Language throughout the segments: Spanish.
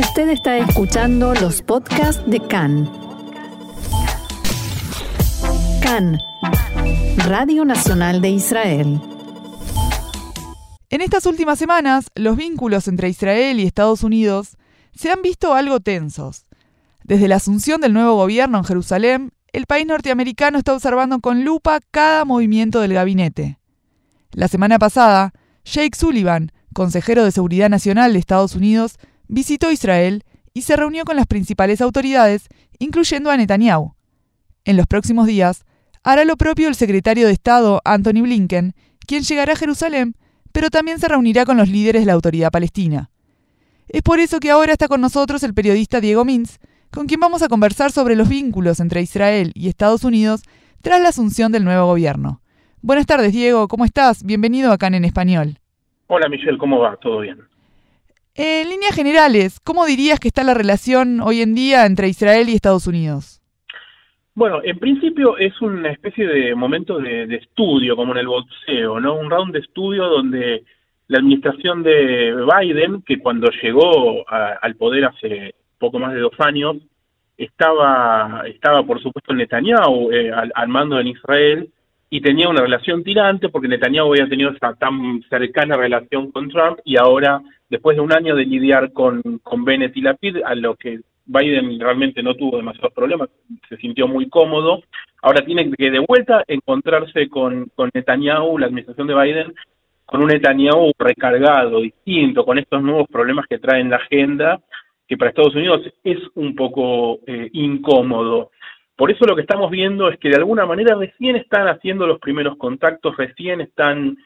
Usted está escuchando los podcasts de CAN. CAN, Radio Nacional de Israel. En estas últimas semanas, los vínculos entre Israel y Estados Unidos se han visto algo tensos. Desde la asunción del nuevo gobierno en Jerusalén, el país norteamericano está observando con lupa cada movimiento del gabinete. La semana pasada, Jake Sullivan, consejero de Seguridad Nacional de Estados Unidos, visitó Israel y se reunió con las principales autoridades, incluyendo a Netanyahu. En los próximos días, hará lo propio el secretario de Estado, Anthony Blinken, quien llegará a Jerusalén, pero también se reunirá con los líderes de la autoridad palestina. Es por eso que ahora está con nosotros el periodista Diego Mintz, con quien vamos a conversar sobre los vínculos entre Israel y Estados Unidos tras la asunción del nuevo gobierno. Buenas tardes, Diego, ¿cómo estás? Bienvenido acá en Español. Hola, Michelle, ¿cómo va? ¿Todo bien? En líneas generales, ¿cómo dirías que está la relación hoy en día entre Israel y Estados Unidos? Bueno, en principio es una especie de momento de, estudio, como en el boxeo, ¿no? Un round de estudio donde la administración de Biden, que cuando llegó al poder hace poco más de dos años, estaba, estaba por supuesto Netanyahu eh, al, mando en Israel, y tenía una relación tirante porque Netanyahu había tenido esa tan cercana relación con Trump y ahora, después de un año de lidiar con, con Bennett y Lapid, a lo que Biden realmente no tuvo demasiados problemas, se sintió muy cómodo, ahora tiene que de vuelta encontrarse con, con Netanyahu, la administración de Biden, con un Netanyahu recargado, distinto, con estos nuevos problemas que trae en la agenda, que para Estados Unidos es un poco eh, incómodo. Por eso lo que estamos viendo es que de alguna manera recién están haciendo los primeros contactos, recién están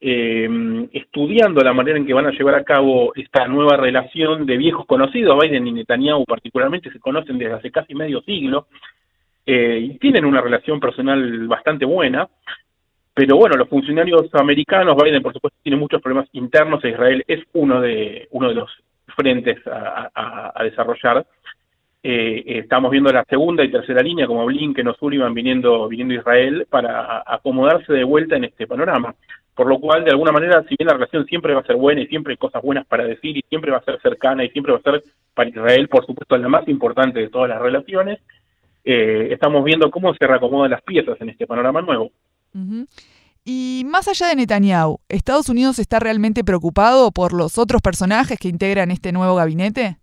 eh, estudiando la manera en que van a llevar a cabo esta nueva relación de viejos conocidos, Biden y Netanyahu particularmente se conocen desde hace casi medio siglo, eh, y tienen una relación personal bastante buena, pero bueno, los funcionarios americanos, Biden por supuesto tiene muchos problemas internos, e Israel es uno de, uno de los frentes a desarrollar, eh, estamos viendo la segunda y tercera línea, como Blinken o Sullivan viniendo, viniendo a Israel, para acomodarse de vuelta en este panorama. Por lo cual, de alguna manera, si bien la relación siempre va a ser buena y siempre hay cosas buenas para decir y siempre va a ser cercana y siempre va a ser para Israel, por supuesto, la más importante de todas las relaciones, eh, estamos viendo cómo se reacomodan las piezas en este panorama nuevo. Y más allá de Netanyahu, ¿Estados Unidos está realmente preocupado por los otros personajes que integran este nuevo gabinete?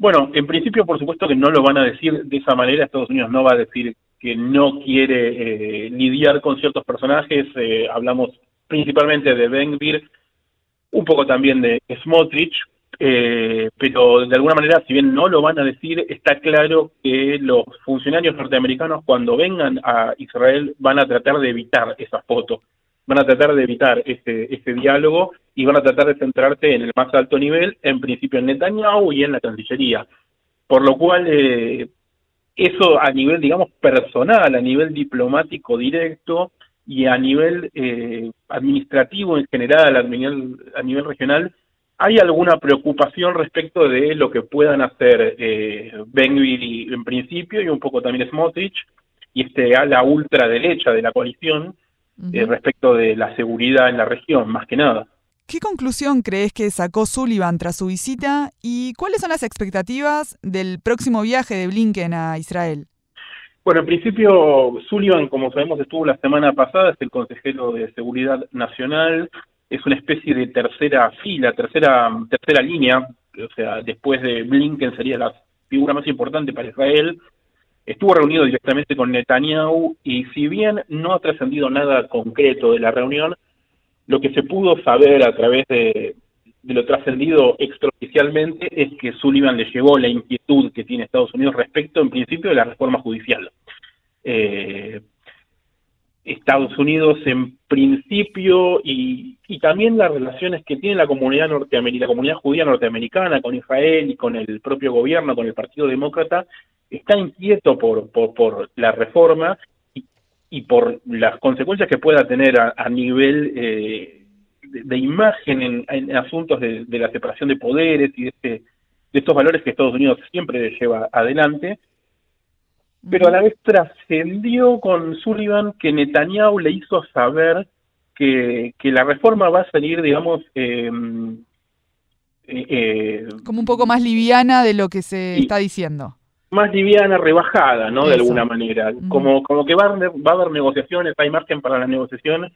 Bueno, en principio, por supuesto que no lo van a decir de esa manera. Estados Unidos no va a decir que no quiere eh, lidiar con ciertos personajes. Eh, hablamos principalmente de Ben un poco también de Smotrich, eh, pero de alguna manera, si bien no lo van a decir, está claro que los funcionarios norteamericanos cuando vengan a Israel van a tratar de evitar esa foto van a tratar de evitar ese, ese diálogo y van a tratar de centrarse en el más alto nivel, en principio en Netanyahu y en la Cancillería. Por lo cual, eh, eso a nivel, digamos, personal, a nivel diplomático directo y a nivel eh, administrativo en general, a nivel, a nivel regional, hay alguna preocupación respecto de lo que puedan hacer eh, Ben-Gvir en principio y un poco también Smotrich y este a la ultraderecha de la coalición, eh, respecto de la seguridad en la región, más que nada. ¿Qué conclusión crees que sacó Sullivan tras su visita y cuáles son las expectativas del próximo viaje de Blinken a Israel? Bueno, en principio Sullivan, como sabemos, estuvo la semana pasada, es el consejero de Seguridad Nacional, es una especie de tercera fila, tercera, tercera línea, o sea, después de Blinken sería la figura más importante para Israel, Estuvo reunido directamente con Netanyahu y si bien no ha trascendido nada concreto de la reunión, lo que se pudo saber a través de, lo trascendido extraoficialmente es que Sullivan le llegó la inquietud que tiene Estados Unidos respecto, en principio, de la reforma judicial. Eh, Estados Unidos en principio y, también las relaciones que tiene la comunidad norteamericana, la comunidad judía norteamericana con Israel y con el propio gobierno, con el Partido Demócrata, está inquieto por, por, la reforma y, por las consecuencias que pueda tener a, nivel eh, de, imagen en, asuntos de, la separación de poderes y de, este, de estos valores que Estados Unidos siempre lleva adelante. Pero a la vez trascendió con Sullivan que Netanyahu le hizo saber que, que la reforma va a salir, digamos, eh, Eh, Como un poco más liviana de lo que se está diciendo. Más liviana, rebajada, ¿no? De alguna manera. Como, como que va a, va a haber negociaciones, hay margen para las negociaciones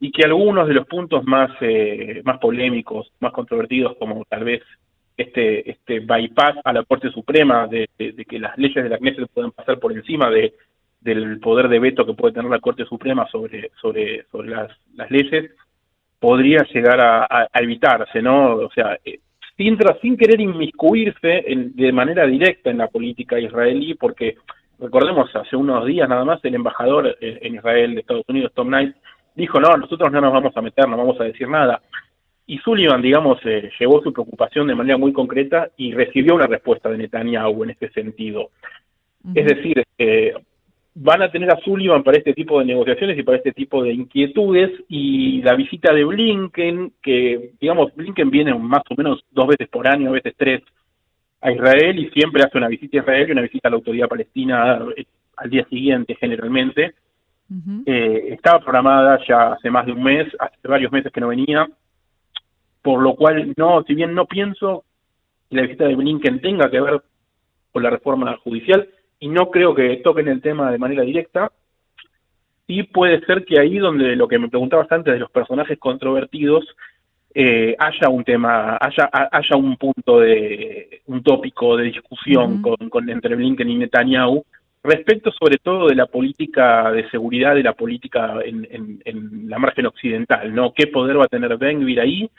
y que algunos de los puntos más, eh, más polémicos, más controvertidos, como tal vez este, este bypass a la Corte Suprema de, que las leyes de la Knesset puedan pasar por encima de, del poder de veto que puede tener la Corte Suprema sobre, sobre, sobre las, las leyes, podría llegar a, evitarse, ¿no? O sea, eh, sin, sin querer inmiscuirse de manera directa en la política israelí, porque recordemos, hace unos días nada más el embajador en Israel de Estados Unidos, Tom Knight, dijo, no, nosotros no nos vamos a meter, no vamos a decir nada. Y Sullivan, digamos, eh, llevó su preocupación de manera muy concreta y recibió una respuesta de Netanyahu en este sentido. Es decir, eh, van a tener a Sullivan para este tipo de negociaciones y para este tipo de inquietudes y la visita de Blinken, que digamos, Blinken viene más o menos dos veces por año, a veces tres, a Israel y siempre hace una visita a Israel y una visita a la autoridad palestina eh, al día siguiente generalmente. Eh, estaba programada ya hace más de un mes, hace varios meses que no venía, por lo cual no, si bien no pienso que la visita de Blinken tenga que ver con la reforma judicial y no creo que toquen el tema de manera directa, sí puede ser que ahí donde lo que me preguntaba antes de los personajes controvertidos eh, haya un tema, haya, haya un punto de, un tópico de discusión con, con entre Blinken y Netanyahu, Respecto sobre todo de la política de seguridad, de la política en, la margen occidental, ¿no? ¿Qué poder va a tener Benvir ahí?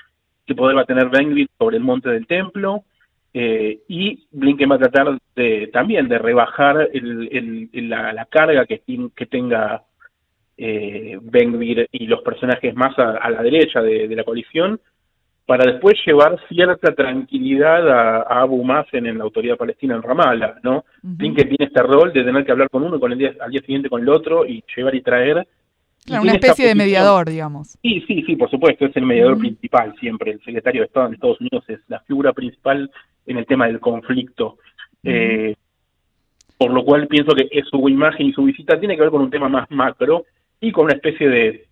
¿Qué poder va a tener Benvir sobre el monte del templo? Eh, y Blinken va a tratar de, también de rebajar la, carga que, que tenga eh, Benvir y los personajes más a, la derecha de la coalición para después llevar cierta tranquilidad a, Abu Mazen en la autoridad palestina en Ramallah, ¿no? Uh tiene este rol de tener que hablar con uno con el día, al día siguiente con el otro y llevar y traer. una especie de mediador, digamos. Sí, sí, sí, por supuesto, es el mediador principal siempre. El secretario de Estado en Estados Unidos es la figura principal en el tema del conflicto. Eh, por lo cual pienso que su imagen y su visita tiene que ver con un tema más macro y con una especie de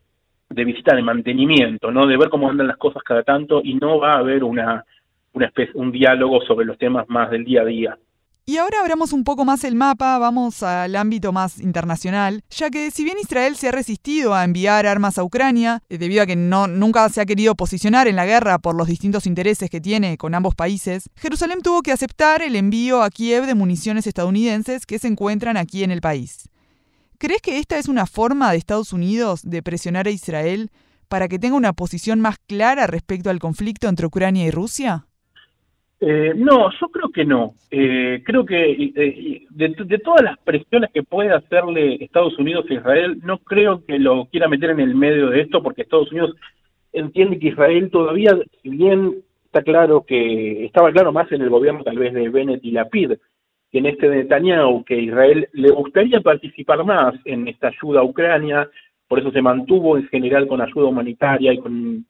de visita de mantenimiento, ¿no? De ver cómo andan las cosas cada tanto y no va a haber una, una especie, un diálogo sobre los temas más del día a día. Y ahora abramos un poco más el mapa, vamos al ámbito más internacional, ya que si bien Israel se ha resistido a enviar armas a Ucrania, eh, debido a que no, nunca se ha querido posicionar en la guerra por los distintos intereses que tiene con ambos países, Jerusalén tuvo que aceptar el envío a Kiev de municiones estadounidenses que se encuentran aquí en el país. ¿Crees que esta es una forma de Estados Unidos de presionar a Israel para que tenga una posición más clara respecto al conflicto entre Ucrania y Rusia? Eh, no, yo creo que no. Eh, creo que eh, de, todas las presiones que puede hacerle Estados Unidos a Israel, no creo que lo quiera meter en el medio de esto, porque Estados Unidos entiende que Israel todavía, si bien está claro que estaba claro más en el gobierno tal vez de Bennett y Lapid, que en este Netanyahu, que Israel le gustaría participar más en esta ayuda a Ucrania, por eso se mantuvo en general con ayuda humanitaria y con,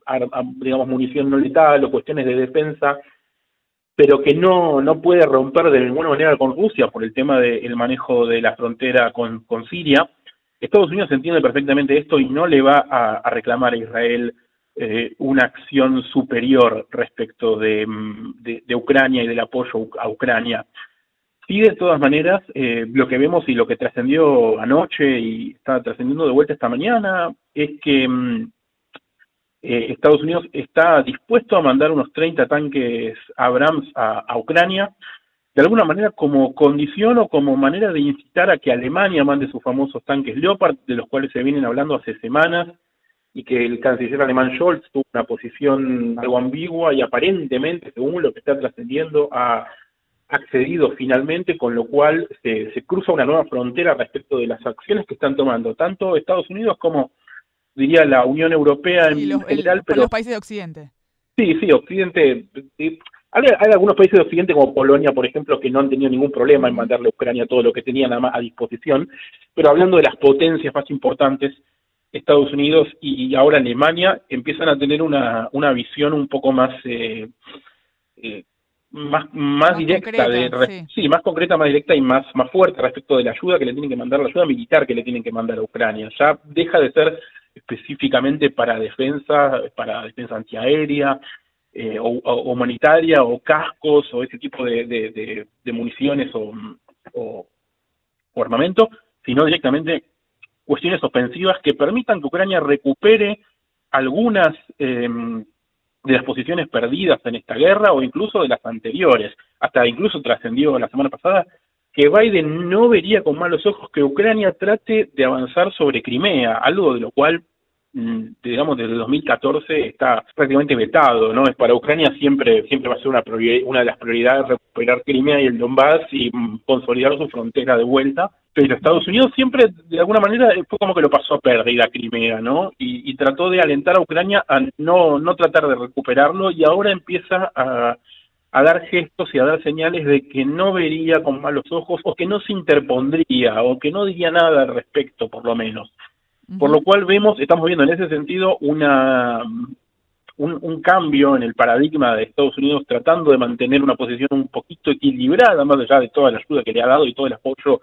digamos, munición no letal o cuestiones de defensa, pero que no, no puede romper de ninguna manera con Rusia por el tema del manejo de la frontera con, con Siria. Estados Unidos entiende perfectamente esto y no le va a, reclamar a Israel eh, una acción superior respecto de, de, Ucrania y del apoyo a Ucrania. Y de todas maneras, eh, lo que vemos y lo que trascendió anoche y está trascendiendo de vuelta esta mañana es que mm, eh, Estados Unidos está dispuesto a mandar unos 30 tanques Abrams a, Ucrania, de alguna manera como condición o como manera de incitar a que Alemania mande sus famosos tanques Leopard, de los cuales se vienen hablando hace semanas, y que el canciller alemán Scholz tuvo una posición algo ambigua y aparentemente, según lo que está trascendiendo, a accedido finalmente, con lo cual se, cruza una nueva frontera respecto de las acciones que están tomando tanto Estados Unidos como, diría, la Unión Europea en general. pero los países de Occidente. Sí, sí, Occidente. hay, algunos países de Occidente, como Polonia, por ejemplo, que no han tenido ningún problema en mandarle a Ucrania todo lo que tenían a, disposición, pero hablando de las potencias más importantes, Estados Unidos y ahora Alemania empiezan a tener una, una visión un poco más eh, eh, más, más, directa, de, sí. más concreta, más directa y más, más fuerte respecto de la ayuda que le tienen que mandar, la ayuda militar que le tienen que mandar a Ucrania. Ya deja de ser específicamente para defensa, para defensa antiaérea, eh, o, humanitaria o cascos o ese tipo de, municiones o, armamento, sino directamente cuestiones ofensivas que permitan que Ucrania recupere algunas em, de las posiciones perdidas en esta guerra o incluso de las anteriores. Hasta incluso trascendió la semana pasada que Biden no vería con malos ojos que Ucrania trate de avanzar sobre Crimea, algo de lo cual mm, digamos desde 2014 está prácticamente vetado, ¿no? Es para Ucrania siempre siempre va a ser una una de las prioridades recuperar Crimea y el Donbass y mm, consolidar su frontera de vuelta, pero Estados Unidos siempre de alguna manera fue como que lo pasó a pérdida Crimea, ¿no? Y, y trató de alentar a Ucrania a no no tratar de recuperarlo y ahora empieza a a dar gestos y a dar señales de que no vería con malos ojos o que no se interpondría o que no diría nada al respecto, por lo menos. Por lo cual vemos, estamos viendo en ese sentido una un, cambio en el paradigma de Estados Unidos tratando de mantener una posición un poquito equilibrada, más allá de toda la ayuda que le ha dado y todo el apoyo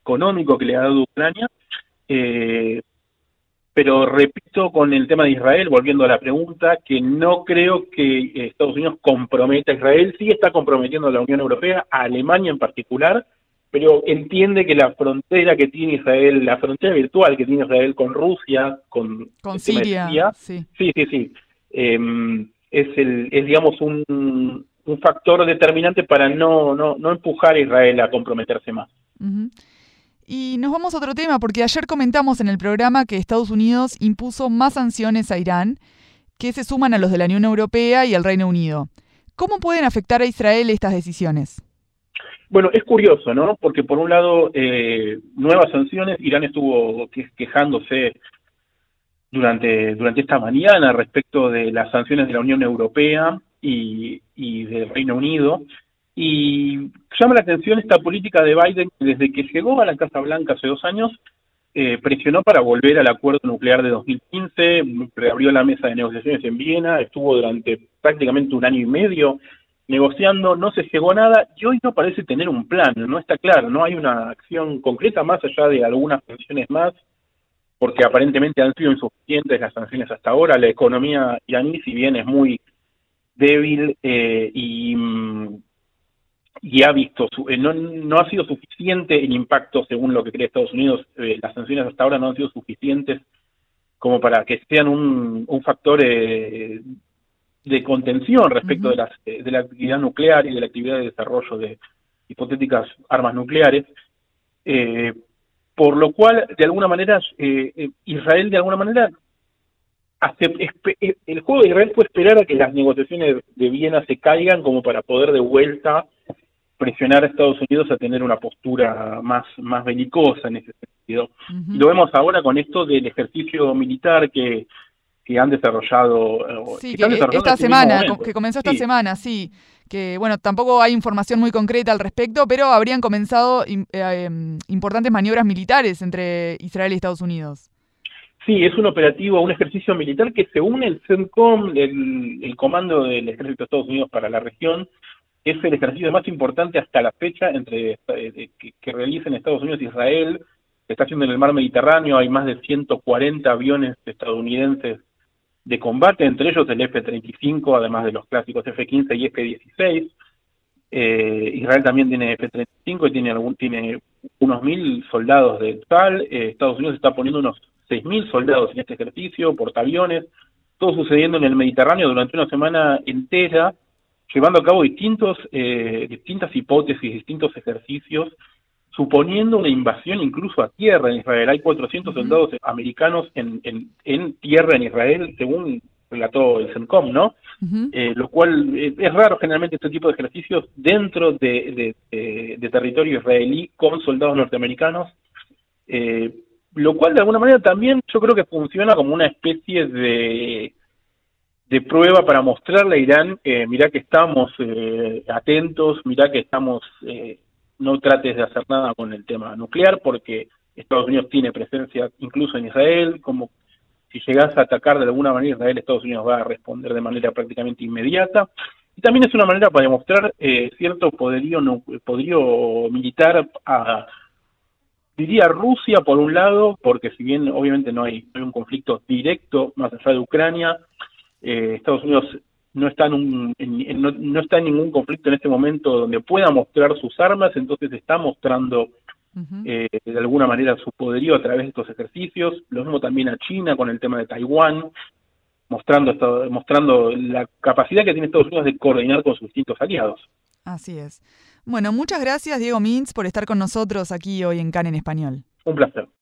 económico que le ha dado Ucrania, eh, pero repito con el tema de Israel, volviendo a la pregunta, que no creo que Estados Unidos comprometa a Israel, sí está comprometiendo a la Unión Europea, a Alemania en particular, pero entiende que la frontera que tiene Israel, la frontera virtual que tiene Israel con Rusia, con, con Siria, sí, sí, sí, em, es, el, es digamos un, un factor determinante para no, no, no empujar a Israel a comprometerse más. Y nos vamos a otro tema, porque ayer comentamos en el programa que Estados Unidos impuso más sanciones a Irán, que se suman a los de la Unión Europea y al Reino Unido. ¿Cómo pueden afectar a Israel estas decisiones? Bueno, es curioso, ¿no? Porque por un lado, eh, nuevas sanciones, Irán estuvo quejándose durante, durante esta mañana respecto de las sanciones de la Unión Europea y, y del Reino Unido, y llama la atención esta política de Biden que desde que llegó a la Casa Blanca hace dos años eh, presionó para volver al acuerdo nuclear de 2015, reabrió la mesa de negociaciones en Viena, estuvo durante prácticamente un año y medio negociando, no se llegó a nada y hoy no parece tener un plan, no está claro, no hay una acción concreta más allá de algunas sanciones más, porque aparentemente han sido insuficientes las sanciones hasta ahora, la economía iraní si bien es muy débil eh, y mm, y ha visto, su, eh, no, no ha sido suficiente el impacto según lo que cree Estados Unidos, eh, las sanciones hasta ahora no han sido suficientes como para que sean un, un factor eh, de contención respecto de, las, de la actividad nuclear y de la actividad de desarrollo de hipotéticas armas nucleares, por lo cual, de alguna manera, Israel, de alguna manera, el juego de Israel fue esperar a que las negociaciones de Viena se caigan como para poder de vuelta presionar a Estados Unidos a tener una postura más, más belicosa en ese sentido. Y lo vemos ahora con esto del ejercicio militar que, que han desarrollado. Eh, sí, que, esta semana, que comenzó esta semana, sí. Que bueno, tampoco hay información muy concreta al respecto, pero habrían comenzado eh, em, importantes maniobras militares entre Israel y Estados Unidos. Sí, es un operativo, un ejercicio militar que según el CENTCOM, el, el Comando del Ejército de Estados Unidos para la región, es el ejercicio más importante hasta la fecha entre eh, que, que realicen Estados Unidos e Israel. Está haciendo en el mar Mediterráneo, hay más de 140 aviones estadounidenses de combate, entre ellos el F-35, además de los clásicos F-15 y F-16. Eh, Israel también tiene F-35 y tiene, algún, tiene unos mil soldados de tal. Eh, Estados Unidos está poniendo unos seis mil soldados en este ejercicio, portaaviones, todo sucediendo en el Mediterráneo durante una semana entera llevando a cabo distintos, eh, distintas hipótesis, distintos ejercicios, suponiendo una invasión incluso a tierra en Israel. Hay 400 soldados americanos en, en, tierra en Israel, según relató el CENCOM, ¿no? Eh, lo cual eh, es raro generalmente este tipo de ejercicios dentro de, de, territorio israelí con soldados norteamericanos, lo cual de alguna manera también yo creo que funciona como una especie de de prueba para mostrarle a Irán, eh, mirá que estamos eh, atentos, mirá que estamos, eh, no trates de hacer nada con el tema nuclear, porque Estados Unidos tiene presencia incluso en Israel, como si llegas a atacar de alguna manera Israel, Estados Unidos va a responder de manera prácticamente inmediata. Y también es una manera para demostrar eh, cierto poderío, no, poderío militar a, diría Rusia por un lado, porque si bien obviamente no hay, no hay un conflicto directo más allá de Ucrania, eh, Estados Unidos no está en, no, está en ningún conflicto en este momento donde pueda mostrar sus armas, entonces está mostrando eh, de alguna manera su poderío a través de estos ejercicios. Lo mismo también a China con el tema de Taiwán, mostrando, mostrando la capacidad que tiene Estados Unidos de coordinar con sus distintos aliados. Así es. Bueno, muchas gracias Diego Mintz por estar con nosotros aquí hoy en CAN en español. Un placer.